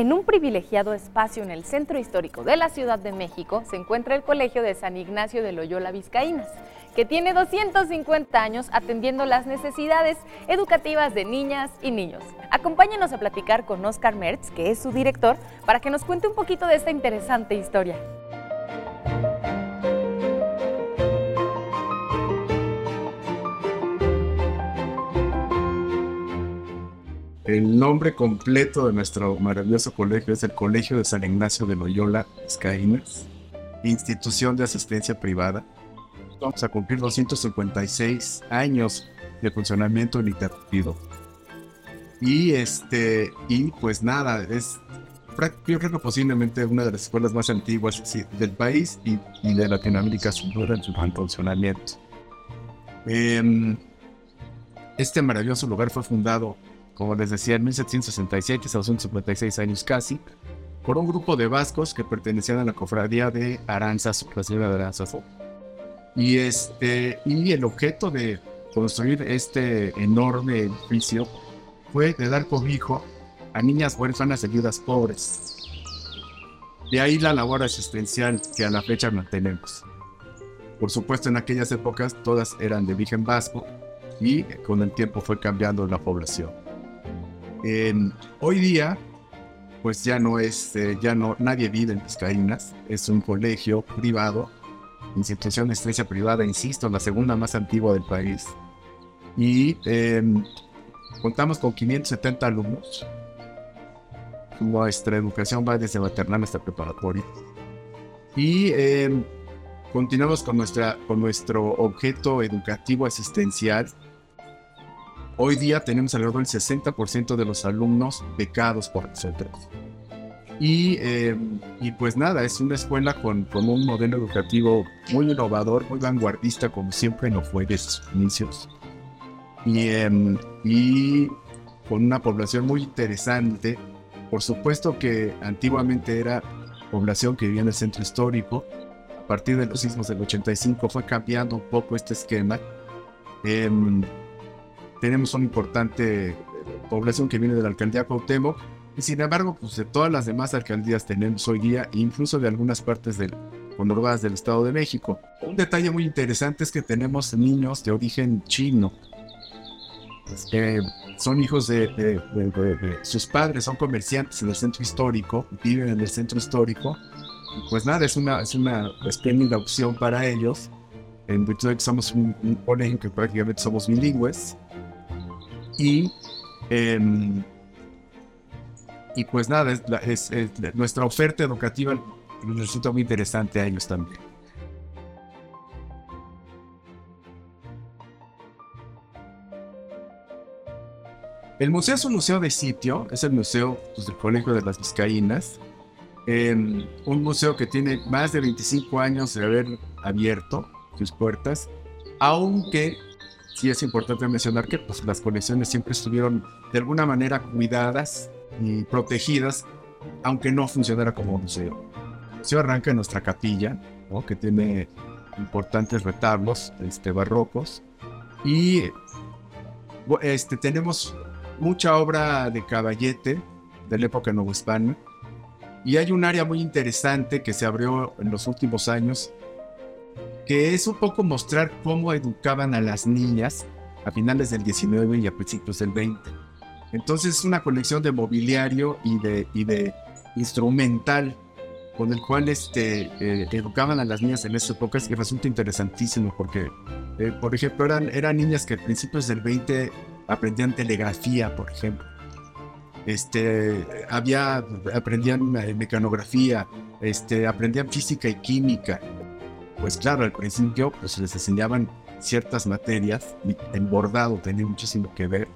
En un privilegiado espacio en el centro histórico de la Ciudad de México se encuentra el Colegio de San Ignacio de Loyola Vizcaínas, que tiene 250 años atendiendo las necesidades educativas de niñas y niños. Acompáñenos a platicar con Oscar Mertz, que es su director, para que nos cuente un poquito de esta interesante historia. El nombre completo de nuestro maravilloso colegio es el Colegio de San Ignacio de Loyola Vizcaínas, institución de asistencia privada. Vamos a cumplir 256 años de funcionamiento ininterrumpido. Y este, y pues nada, es yo creo que posiblemente una de las escuelas más antiguas del país y, de Latinoamérica en su funcionamiento. Em, este maravilloso lugar fue fundado como les decía, en 1767, a 256 años casi, por un grupo de vascos que pertenecían a la cofradía de Aranzas, la señora de Aranzas. Y, este, y el objeto de construir este enorme edificio fue de dar cobijo a niñas huérfanas y viudas pobres. De ahí la labor asistencial que a la fecha mantenemos. Por supuesto, en aquellas épocas todas eran de origen vasco y con el tiempo fue cambiando la población hoy día, pues ya no es, eh, ya no, nadie vive en Vizcaínas, es un colegio privado, institución de estrella privada, insisto, la segunda más antigua del país. Y em, contamos con 570 alumnos. Nuestra educación va desde maternal hasta preparatoria. Y em, continuamos con, nuestra, con nuestro objeto educativo asistencial, Hoy día tenemos alrededor del 60% de los alumnos becados por nosotros. Y, eh, y pues nada, es una escuela con, con, un modelo educativo muy innovador, muy vanguardista, como siempre no fue desde sus inicios. Y, em, y con una población muy interesante. Por supuesto que antiguamente era población que vivía en el centro histórico. A partir de los sismos del 85 fue cambiando un poco este esquema. Eh, tenemos una importante eh, población que viene de la alcaldía Cuauhtémoc sin embargo, pues de todas las demás alcaldías tenemos hoy día, incluso de algunas partes del conurbadas del Estado de México. Un detalle muy interesante es que tenemos niños de origen chino. que son hijos de, sus padres, son comerciantes en el centro histórico, viven en el centro histórico. pues nada, es una, es una espléndida opción para ellos, en virtud de que somos un, un colegio que prácticamente somos bilingües y, em, y pues nada, es, nuestra oferta educativa resulta muy interesante a ellos también. El museo es un museo de sitio, es el museo pues, del Colegio de las Vizcaínas, em, un museo que tiene más de 25 años de haber abierto sus puertas, aunque sí es importante mencionar que pues, las colecciones siempre estuvieron de alguna manera cuidadas y protegidas, aunque no funcionara como museo. El museo arranca en nuestra capilla, que tiene importantes retablos este, barrocos, y este, tenemos mucha obra de caballete de la época novohispana, y hay un área muy interesante que se abrió en los últimos años que es un poco mostrar cómo educaban a las niñas a finales del 19 y a principios del 20. Entonces es una colección de mobiliario y de, y de instrumental con el cual este, eh, educaban a las niñas en esa época que resulta interesantísimo porque, eh, por ejemplo, eran, eran niñas que a principios del 20 aprendían telegrafía, por ejemplo. Este, había, aprendían eh, mecanografía, este, aprendían física y química, pues claro, al principio pues les enseñaban ciertas materias y el bordado tenía muchísimo que ver.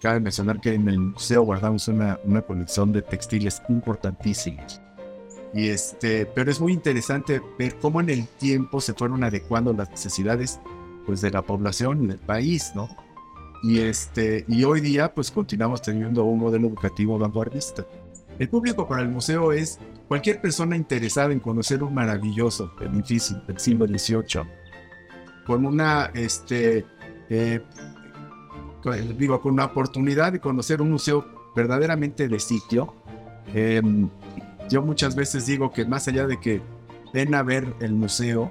Cabe mencionar que en el museo guardamos una, una colección de textiles importantísimos. Y este, pero es muy interesante ver cómo en el tiempo se fueron adecuando las necesidades pues, de la población del país, ¿no? Y, este, y hoy día pues continuamos teniendo un modelo educativo vanguardista. El público para el museo es cualquier persona interesada en conocer un maravilloso edificio del siglo XVIII, con una, este, eh, digo, con una oportunidad de conocer un museo verdaderamente de sitio, Em, yo muchas veces digo que más allá de que ven a ver el museo,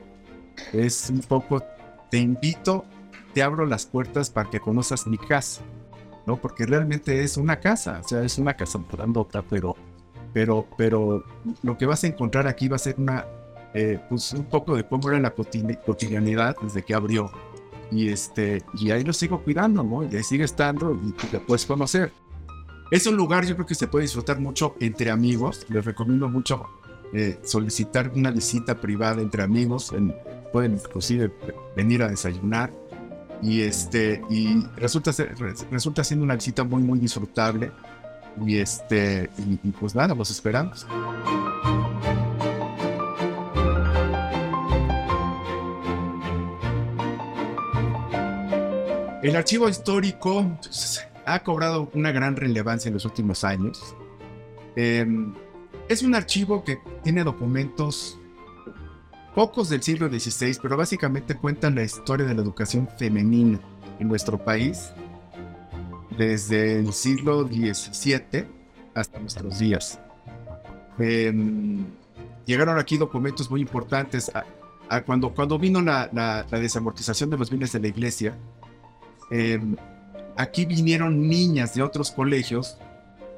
es un poco, te invito, te abro las puertas para que conozcas mi casa, ¿no? Porque realmente es una casa, o sea, es una casa grandota, pero, pero, pero lo que vas a encontrar aquí va a ser una, eh, pues un poco de cómo era la cotidianidad desde que abrió. Y, este, y ahí lo sigo cuidando, ¿no? Y ahí sigue estando y te puedes conocer. Es un lugar yo creo que se puede disfrutar mucho entre amigos. Les recomiendo mucho eh, solicitar una visita privada entre amigos. pueden inclusive venir a desayunar. Y, este, y resulta, ser, resulta siendo una visita muy, muy disfrutable. Y, este, y, pues nada, los esperamos. El archivo histórico ha cobrado una gran relevancia en los últimos años. Em, es un archivo que tiene documentos pocos del siglo XVI, pero básicamente cuentan la historia de la educación femenina en nuestro país desde el siglo XVII hasta nuestros días. Em, llegaron aquí documentos muy importantes. A, cuando, cuando vino la, la, desamortización de los bienes de la iglesia, em, aquí vinieron niñas de otros colegios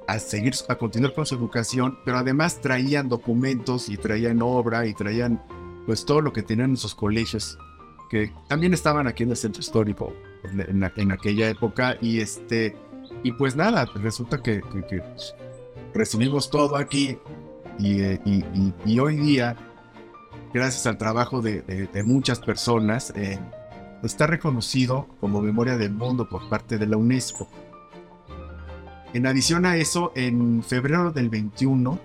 a seguir, a continuar con su educación, pero además traían documentos y traían obra y traían pues todo lo que tenían en sus colegios, que también estaban aquí en el centro histórico en, aquella época y este, y pues nada, resulta que, recibimos todo aquí y, eh, hoy día, gracias al trabajo de, de, muchas personas, eh, está reconocido como Memoria del Mundo por parte de la UNESCO. En adición a eso, en febrero del 21,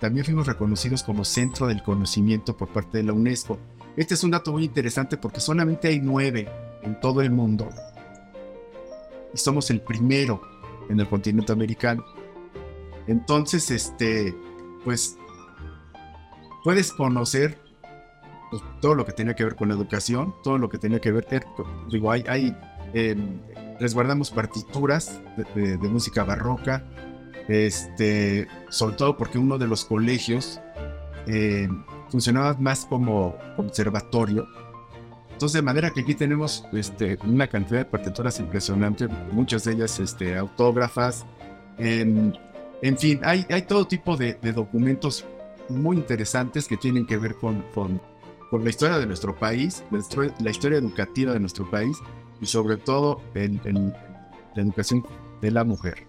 también fuimos reconocidos como Centro del Conocimiento por parte de la UNESCO. Este es un dato muy interesante porque solamente hay nueve en todo el mundo. Y somos el primero en el continente americano. Entonces, este, pues, puedes conocer pues, todo lo que tiene que ver con la educación, todo lo que tiene que ver, digo, hay, hay em, resguardamos partituras de, música barroca, este, sobre todo porque uno de los colegios em, funcionaba más como conservatorio. Entonces, de manera que aquí tenemos este, una cantidad de partituras impresionante, muchas de ellas este, autógrafas. Em, en fin, hay, hay todo tipo de, documentos muy interesantes que tienen que ver con, con por la historia de nuestro país, la historia educativa de nuestro país y sobre todo en, la educación de la mujer.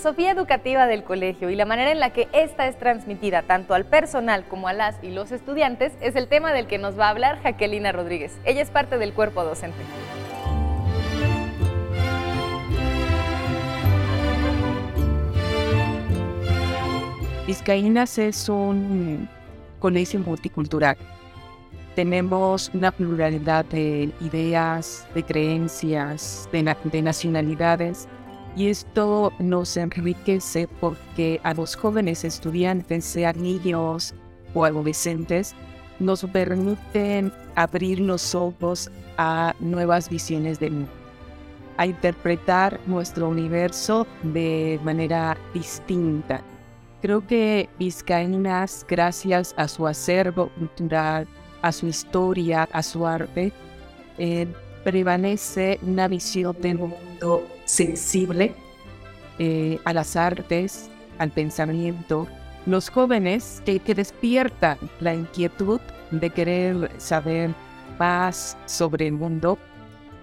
Filosofía educativa del colegio y la manera en la que ésta es transmitida tanto al personal como a las y los estudiantes es el tema del que nos va a hablar Jaquelina Rodríguez. Ella es parte del cuerpo docente. Vizcaínas es un colegio multicultural. Tenemos una pluralidad de ideas, de creencias, de, de nacionalidades y esto nos enriquece porque a los jóvenes estudiantes, sean niños o adolescentes, nos permiten abrir los ojos a nuevas visiones del mundo, a interpretar nuestro universo de manera distinta. Creo que Vizcaínas, gracias a su acervo cultural, a su historia, a su arte, eh, prevalece una visión del mundo sensible eh, a las artes, al pensamiento. Los jóvenes que, despiertan la inquietud de querer saber más sobre el mundo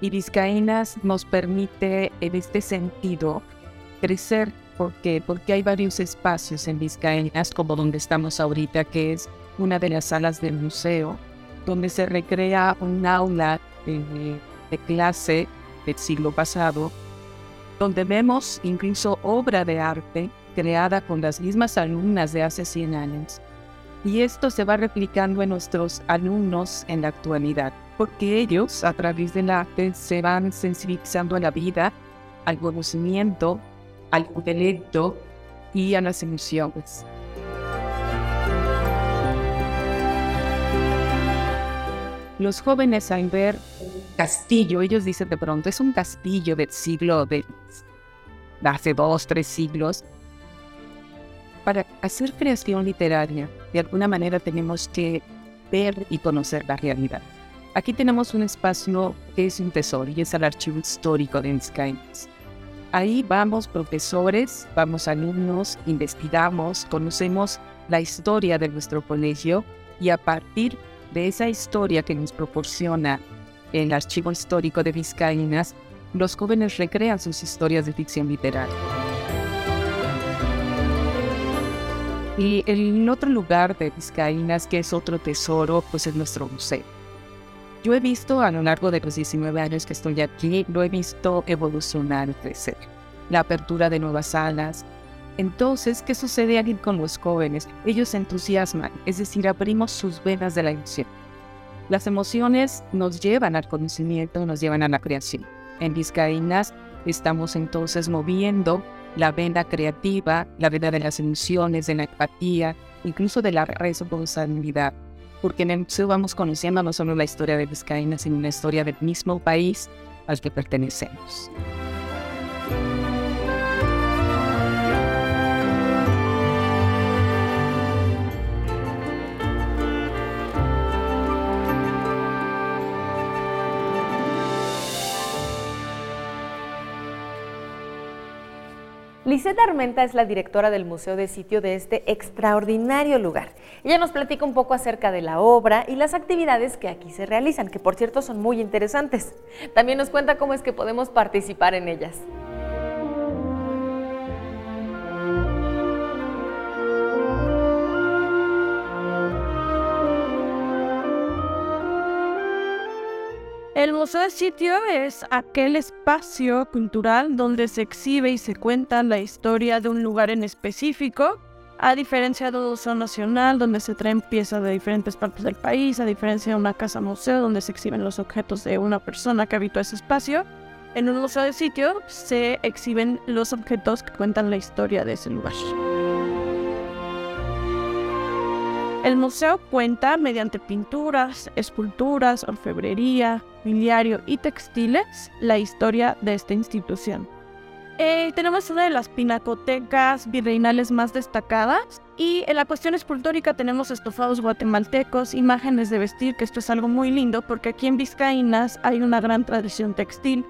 y Vizcaínas nos permite en este sentido crecer porque porque hay varios espacios en Vizcaínas como donde estamos ahorita que es una de las salas del museo donde se recrea un aula eh, de clase del siglo pasado donde vemos incluso obra de arte creada con las mismas alumnas de hace 100 años. Y esto se va replicando en nuestros alumnos en la actualidad, porque ellos a través del arte se van sensibilizando a la vida, al conocimiento, al intelecto y a las emociones. Los jóvenes al ver castillo, ellos dicen de pronto, es un castillo del siglo de hace dos, tres siglos. Para hacer creación literaria, de alguna manera tenemos que ver y conocer la realidad. Aquí tenemos un espacio que es un tesoro y es el archivo histórico de Vizcaínas. Ahí vamos profesores, vamos alumnos, investigamos, conocemos la historia de nuestro colegio y a partir de esa historia que nos proporciona el archivo histórico de Vizcaínas, los jóvenes recrean sus historias de ficción literaria. Y el otro lugar de Vizcaínas, que es otro tesoro, pues es nuestro museo. Yo he visto a lo largo de los 19 años que estoy aquí, lo he visto evolucionar, crecer. La apertura de nuevas salas. Entonces, ¿qué sucede aquí con los jóvenes? Ellos se entusiasman, es decir, abrimos sus venas de la emoción. Las emociones nos llevan al conocimiento, nos llevan a la creación. En Vizcaínas estamos entonces moviendo la vena creativa, la vena de las emociones, de la empatía, incluso de la responsabilidad. Porque en el vamos conociendo no solo la historia de Vizcaínas, sino la historia del mismo país al que pertenecemos. Lisette Armenta es la directora del Museo de Sitio de este extraordinario lugar. Ella nos platica un poco acerca de la obra y las actividades que aquí se realizan, que por cierto son muy interesantes. También nos cuenta cómo es que podemos participar en ellas. El Museo de Sitio es aquel espacio cultural donde se exhibe y se cuenta la historia de un lugar en específico, a diferencia de un museo nacional donde se traen piezas de diferentes partes del país, a diferencia de una casa museo donde se exhiben los objetos de una persona que habitó ese espacio. En un museo de sitio se exhiben los objetos que cuentan la historia de ese lugar. El museo cuenta mediante pinturas, esculturas, orfebrería, mobiliario y textiles la historia de esta institución. Eh, tenemos una de las pinacotecas virreinales más destacadas y en la cuestión escultórica tenemos estofados guatemaltecos, imágenes de vestir, que esto es algo muy lindo porque aquí en Vizcaínas hay una gran tradición textil.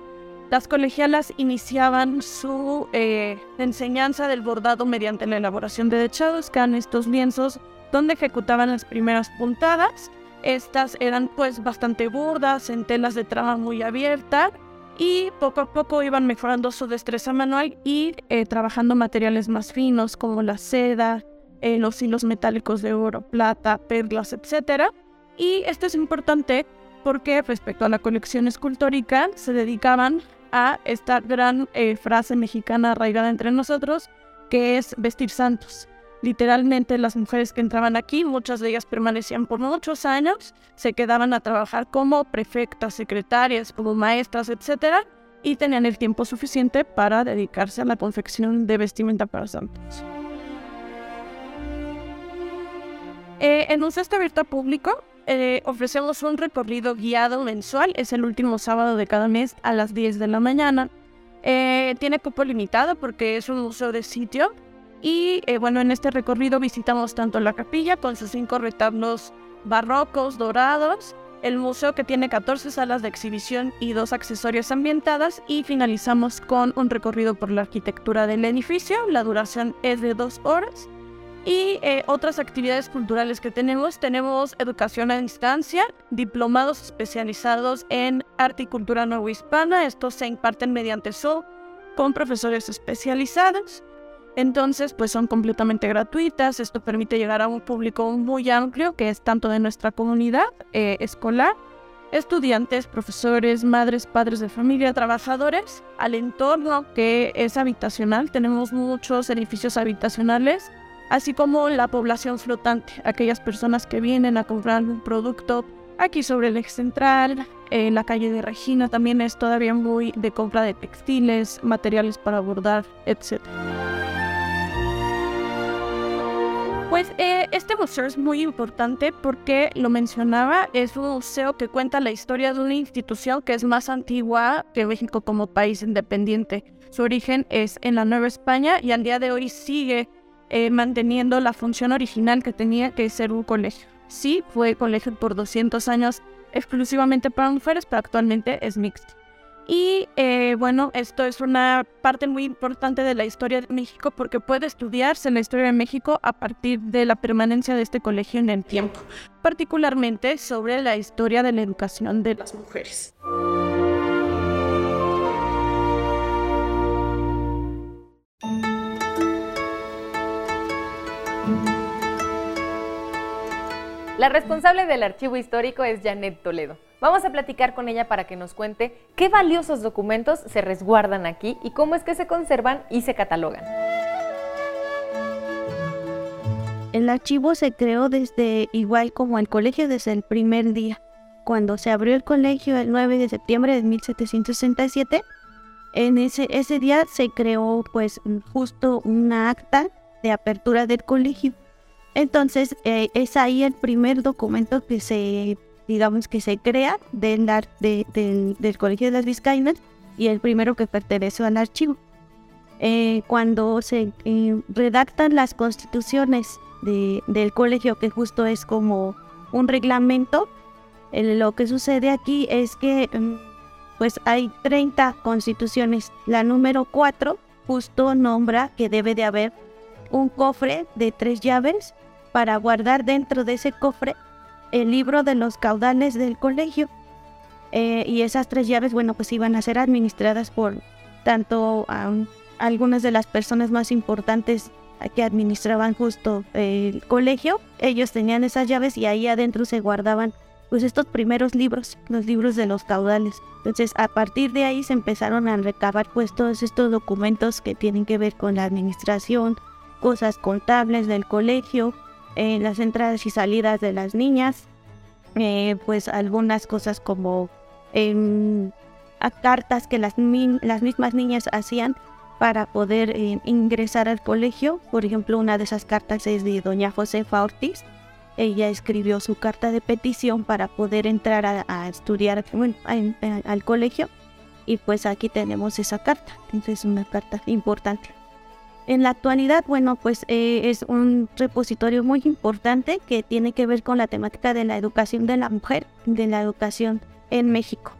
Las colegialas iniciaban su eh, enseñanza del bordado mediante la elaboración de dechados, que eran estos lienzos donde ejecutaban las primeras puntadas. Estas eran pues bastante burdas, en telas de trama muy abierta y poco a poco iban mejorando su destreza manual y eh, trabajando materiales más finos como la seda, eh, los hilos metálicos de oro, plata, perlas, etc. Y esto es importante porque respecto a la colección escultórica se dedicaban a esta gran eh, frase mexicana arraigada entre nosotros que es vestir santos. Literalmente las mujeres que entraban aquí, muchas de ellas permanecían por muchos años, se quedaban a trabajar como prefectas, secretarias, como maestras, etc. Y tenían el tiempo suficiente para dedicarse a la confección de vestimenta para santos. Eh, en un cesto abierto público eh, ofrecemos un recorrido guiado mensual, es el último sábado de cada mes a las 10 de la mañana. Eh, tiene cupo limitado porque es un museo de sitio, y eh, bueno, en este recorrido visitamos tanto la capilla con sus cinco retablos barrocos dorados, el museo que tiene 14 salas de exhibición y dos accesorios ambientadas y finalizamos con un recorrido por la arquitectura del edificio. La duración es de dos horas. Y eh, otras actividades culturales que tenemos, tenemos educación a distancia, diplomados especializados en arte y cultura hispana. Estos se imparten mediante Zoom con profesores especializados. Entonces, pues son completamente gratuitas. Esto permite llegar a un público muy amplio que es tanto de nuestra comunidad eh, escolar, estudiantes, profesores, madres, padres de familia, trabajadores, al entorno que es habitacional. Tenemos muchos edificios habitacionales, así como la población flotante, aquellas personas que vienen a comprar un producto aquí sobre el eje central, en la calle de Regina también es todavía muy de compra de textiles, materiales para bordar, etc. Pues eh, este museo es muy importante porque lo mencionaba, es un museo que cuenta la historia de una institución que es más antigua que México como país independiente. Su origen es en la Nueva España y al día de hoy sigue eh, manteniendo la función original que tenía que ser un colegio. Sí, fue colegio por 200 años exclusivamente para mujeres, pero actualmente es mixto. Y eh, bueno, esto es una parte muy importante de la historia de México porque puede estudiarse la historia de México a partir de la permanencia de este colegio en el tiempo, particularmente sobre la historia de la educación de las mujeres. La responsable del archivo histórico es Janet Toledo. Vamos a platicar con ella para que nos cuente qué valiosos documentos se resguardan aquí y cómo es que se conservan y se catalogan. El archivo se creó desde igual como el colegio desde el primer día. Cuando se abrió el colegio el 9 de septiembre de 1767, en ese, ese día se creó pues justo una acta de apertura del colegio entonces, eh, es ahí el primer documento que se, digamos, que se crea del, del Colegio de las Vizcaínas y el primero que pertenece al archivo. Eh, cuando se eh, redactan las constituciones del colegio, que justo es como un reglamento, lo que sucede aquí es que mm, pues hay 30 constituciones. La número 4 justo nombra que debe de haber un cofre de tres llaves para guardar dentro de ese cofre el libro de los caudales del colegio. Eh, y esas tres llaves, bueno, pues iban a ser administradas por tanto algunas de las personas más importantes que administraban justo el colegio. Ellos tenían esas llaves y ahí adentro se guardaban pues estos primeros libros, los libros de los caudales. Entonces, a partir de ahí se empezaron a recabar pues todos estos documentos que tienen que ver con la administración, cosas contables del colegio, en las entradas y salidas de las niñas, eh, pues algunas cosas como cartas que las, las mismas niñas hacían para poder eh, ingresar al colegio. Por ejemplo, una de esas cartas es de doña Josefa Ortiz. Ella escribió su carta de petición para poder entrar a, estudiar al colegio. Y pues aquí tenemos esa carta. Entonces es una carta importante. En la actualidad, bueno, pues eh, es un repositorio muy importante que tiene que ver con la temática de la educación de la mujer, de la educación en México.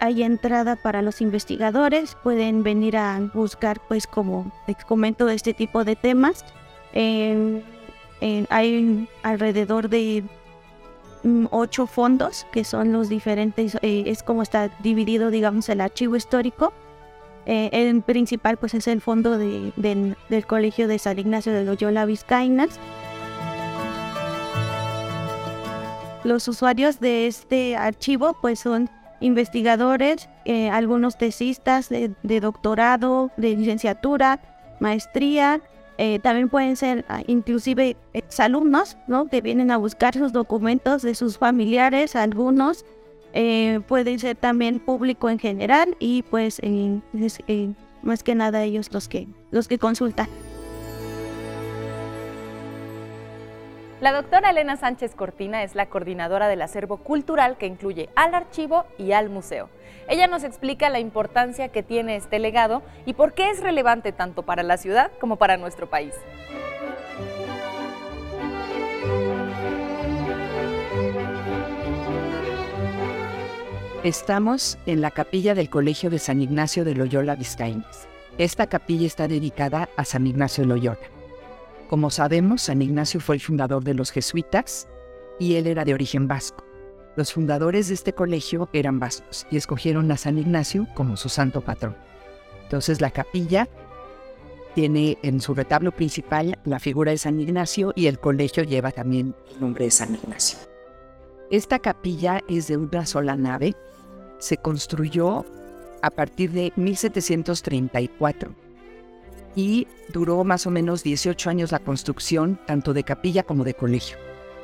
Hay entrada para los investigadores, pueden venir a buscar, pues como les comento, este tipo de temas. hay alrededor de mm, ocho fondos que son los diferentes, eh, es como está dividido, digamos, el archivo histórico eh, el principal pues es el fondo del Colegio de San Ignacio de Loyola Vizcaínas. Los usuarios de este archivo pues son investigadores, eh, algunos tesistas de, doctorado, de licenciatura, maestría, eh, también pueden ser ah, inclusive exalumnos, ¿no? Que vienen a buscar sus documentos de sus familiares, algunos, eh, pueden ser también público en general y pues más que nada ellos los que, los que consultan. La doctora Elena Sánchez Cortina es la coordinadora del acervo cultural que incluye al archivo y al museo. Ella nos explica la importancia que tiene este legado y por qué es relevante tanto para la ciudad como para nuestro país. Estamos en la capilla del Colegio de San Ignacio de Loyola Vizcaínas. Esta capilla está dedicada a San Ignacio de Loyola. Como sabemos, San Ignacio fue el fundador de los jesuitas y él era de origen vasco. Los fundadores de este colegio eran vascos y escogieron a San Ignacio como su santo patrón. Entonces la capilla tiene en su retablo principal la figura de San Ignacio y el colegio lleva también el nombre de San Ignacio. Esta capilla es de una sola nave se construyó a partir de 1734 y duró más o menos 18 años la construcción tanto de capilla como de colegio.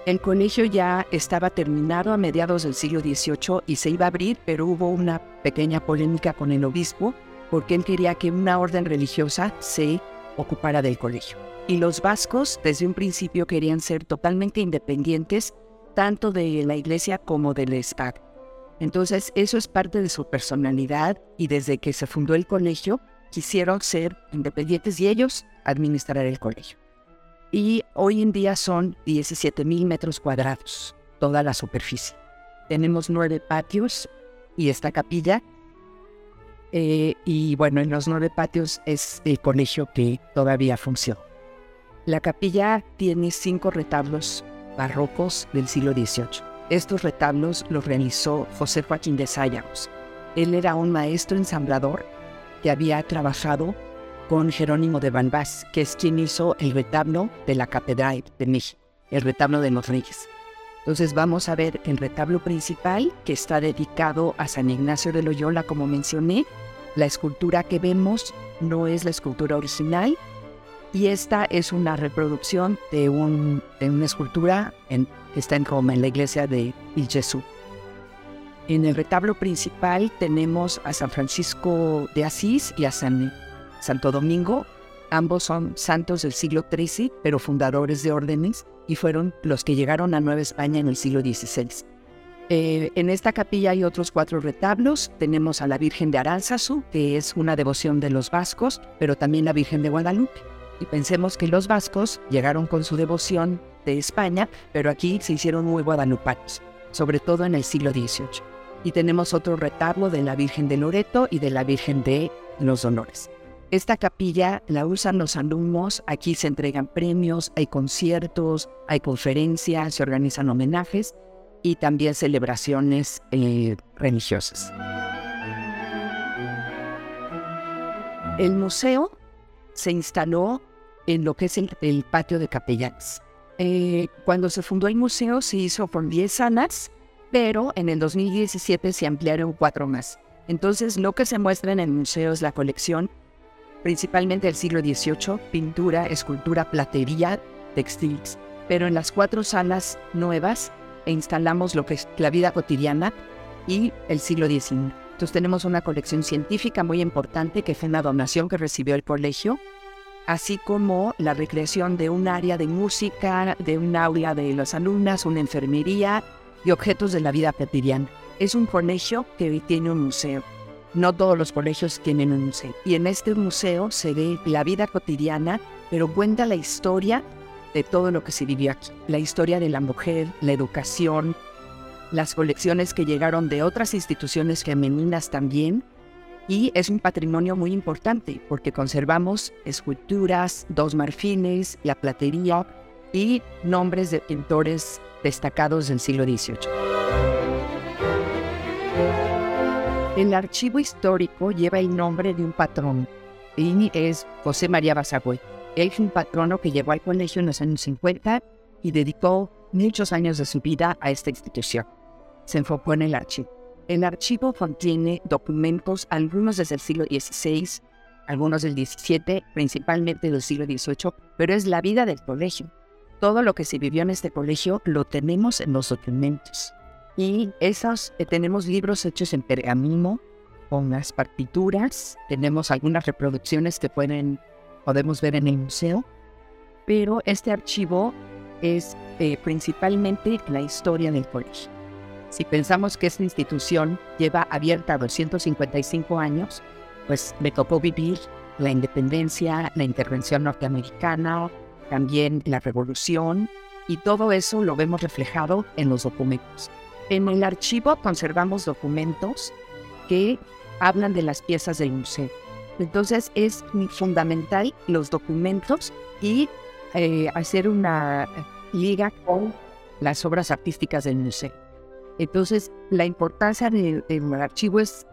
El colegio ya estaba terminado a mediados del siglo XVIII y se iba a abrir, pero hubo una pequeña polémica con el obispo porque él quería que una orden religiosa se ocupara del colegio. Y los vascos desde un principio querían ser totalmente independientes tanto de la iglesia como del Estado. Entonces eso es parte de su personalidad y desde que se fundó el colegio quisieron ser independientes y ellos administrar el colegio. Y hoy en día son 17 mil metros cuadrados, toda la superficie. Tenemos nueve patios y esta capilla. Eh, y bueno, en los nueve patios es el colegio que todavía funciona. La capilla tiene cinco retablos barrocos del siglo XVIII. Estos retablos los realizó José Joaquín de Sayagos. Él era un maestro ensamblador que había trabajado con Jerónimo de Banbás, que es quien hizo el retablo de la Catedral de México, el retablo de los Reyes. Entonces vamos a ver el retablo principal que está dedicado a San Ignacio de Loyola, como mencioné. La escultura que vemos no es la escultura original y esta es una reproducción de, de una escultura en, está en Roma, en la iglesia de Il Gesù. En el retablo principal tenemos a San Francisco de Asís y a San, Santo Domingo. Ambos son santos del siglo XIII, pero fundadores de órdenes y fueron los que llegaron a Nueva España en el siglo XVI. Eh, en esta capilla hay otros cuatro retablos. Tenemos a la Virgen de Aránzazu, que es una devoción de los vascos, pero también la Virgen de Guadalupe. Y pensemos que los vascos llegaron con su devoción de España, pero aquí se hicieron muy guadalupanos, sobre todo en el siglo XVIII. Y tenemos otro retablo de la Virgen de Loreto y de la Virgen de los Dolores. Esta capilla la usan los alumnos, aquí se entregan premios, hay conciertos, hay conferencias, se organizan homenajes y también celebraciones eh, religiosas. El museo se instaló en lo que es el, patio de capellanes. Eh, cuando se fundó el museo se hizo por 10 salas, pero en el 2017 se ampliaron cuatro más. Entonces lo que se muestra en el museo es la colección principalmente del siglo XVIII, pintura, escultura, platería, textiles. Pero en las cuatro salas nuevas instalamos lo que es la vida cotidiana y el siglo XIX. Entonces tenemos una colección científica muy importante que fue una donación que recibió el colegio, así como la recreación de un área de música, de un aula de las alumnas, una enfermería y objetos de la vida cotidiana. Es un colegio que tiene un museo. No todos los colegios tienen un museo. Y en este museo se ve la vida cotidiana, pero cuenta la historia de todo lo que se vivió aquí. La historia de la mujer, la educación, las colecciones que llegaron de otras instituciones femeninas también. Y es un patrimonio muy importante porque conservamos esculturas, dos marfines, la platería y nombres de pintores destacados del siglo XVIII. El archivo histórico lleva el nombre de un patrón y es José María Basagüe. Él es un patrono que llegó al colegio en los años 50 y dedicó muchos años de su vida a esta institución. Se enfocó en el archivo. El archivo contiene documentos, algunos desde el siglo XVI, algunos del XVII, principalmente del siglo XVIII, pero es la vida del colegio. Todo lo que se vivió en este colegio lo tenemos en los documentos. Y esos, eh, tenemos libros hechos en pergamino con las partituras, tenemos algunas reproducciones que pueden, podemos ver en el museo, pero este archivo es eh, principalmente la historia del colegio. Si pensamos que esta institución lleva abierta 255 años, pues me tocó vivir la independencia, la intervención norteamericana, también la revolución, y todo eso lo vemos reflejado en los documentos. En el archivo conservamos documentos que hablan de las piezas del museo. Entonces es fundamental los documentos y eh, hacer una liga con las obras artísticas del museo. Entonces la importancia del, archivo es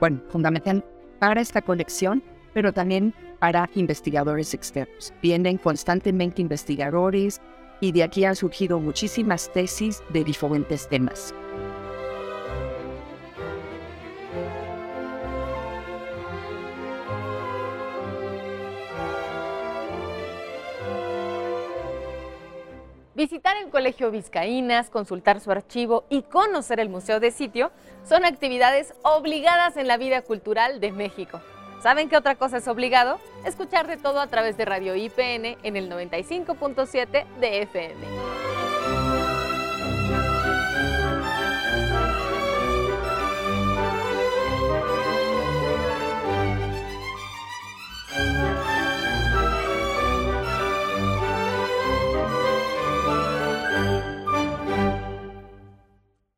bueno, fundamental para esta colección, pero también para investigadores externos. Vienen constantemente investigadores, y de aquí han surgido muchísimas tesis de diferentes temas. Visitar el Colegio Vizcaínas, consultar su archivo y conocer el Museo de Sitio son actividades obligadas en la vida cultural de México. ¿Saben qué otra cosa es obligado? Escuchar de todo a través de Radio IPN en el 95.7 de FM.